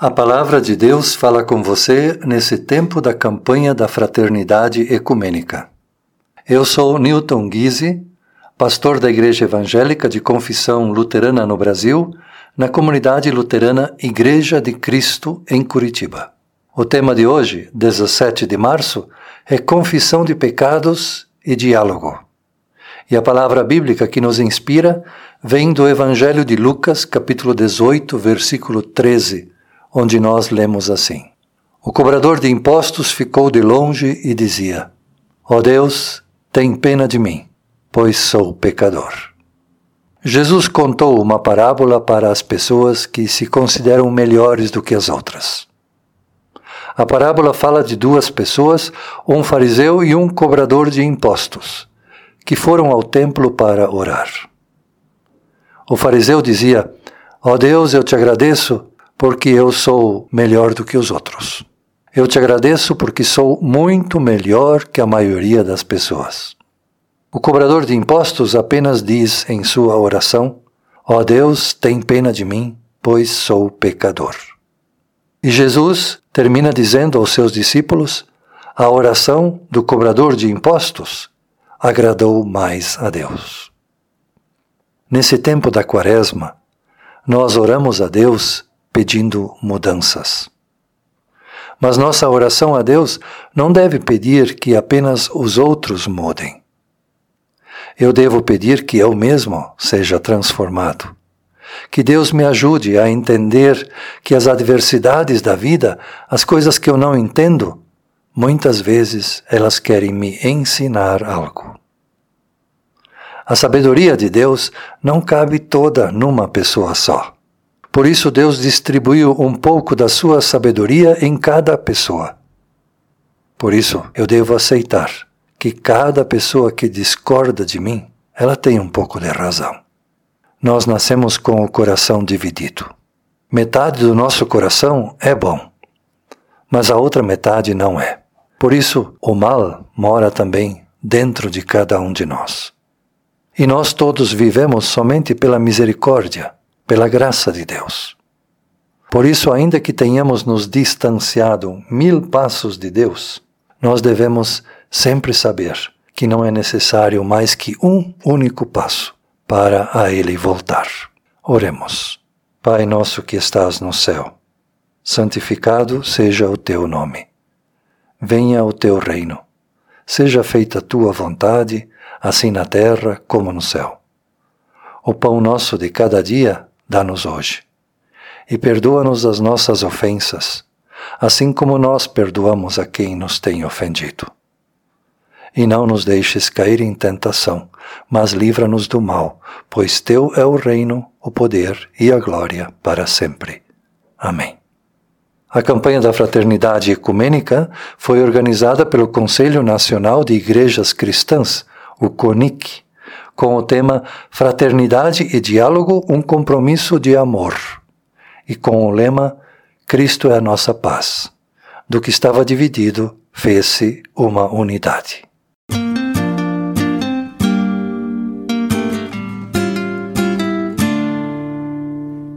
A palavra de Deus fala com você nesse tempo da campanha da fraternidade ecumênica. Eu sou Newton Guise, pastor da Igreja Evangélica de Confissão Luterana no Brasil, na comunidade luterana Igreja de Cristo em Curitiba. O tema de hoje, 17 de março, é confissão de pecados e diálogo. E a palavra bíblica que nos inspira vem do Evangelho de Lucas, capítulo 18, versículo 13 onde nós lemos assim: O cobrador de impostos ficou de longe e dizia: Ó oh Deus, tem pena de mim, pois sou pecador. Jesus contou uma parábola para as pessoas que se consideram melhores do que as outras. A parábola fala de duas pessoas, um fariseu e um cobrador de impostos, que foram ao templo para orar. O fariseu dizia: Ó oh Deus, eu te agradeço porque eu sou melhor do que os outros. Eu te agradeço porque sou muito melhor que a maioria das pessoas. O cobrador de impostos apenas diz em sua oração: Ó oh Deus, tem pena de mim, pois sou pecador. E Jesus termina dizendo aos seus discípulos: a oração do cobrador de impostos agradou mais a Deus. Nesse tempo da Quaresma, nós oramos a Deus pedindo mudanças. Mas nossa oração a Deus não deve pedir que apenas os outros mudem. Eu devo pedir que eu mesmo seja transformado. Que Deus me ajude a entender que as adversidades da vida, as coisas que eu não entendo, muitas vezes elas querem me ensinar algo. A sabedoria de Deus não cabe toda numa pessoa só. Por isso, Deus distribuiu um pouco da sua sabedoria em cada pessoa. Por isso, eu devo aceitar que cada pessoa que discorda de mim, ela tem um pouco de razão. Nós nascemos com o coração dividido. Metade do nosso coração é bom, mas a outra metade não é. Por isso, o mal mora também dentro de cada um de nós. E nós todos vivemos somente pela misericórdia pela graça de Deus. Por isso, ainda que tenhamos nos distanciado mil passos de Deus, nós devemos sempre saber que não é necessário mais que um único passo para a Ele voltar. Oremos. Pai nosso que estás no céu, santificado seja o teu nome. Venha o teu reino. Seja feita a tua vontade, assim na terra como no céu. O pão nosso de cada dia dá-nos hoje. E perdoa-nos as nossas ofensas, assim como nós perdoamos a quem nos tem ofendido. E não nos deixes cair em tentação, mas livra-nos do mal, pois teu é o reino, o poder e a glória para sempre. Amém. A campanha da Fraternidade Ecumênica foi organizada pelo Conselho Nacional de Igrejas Cristãs, o CONIC, com o tema Fraternidade e Diálogo, um compromisso de amor, e com o lema Cristo é a nossa paz. Do que estava dividido, fez-se uma unidade.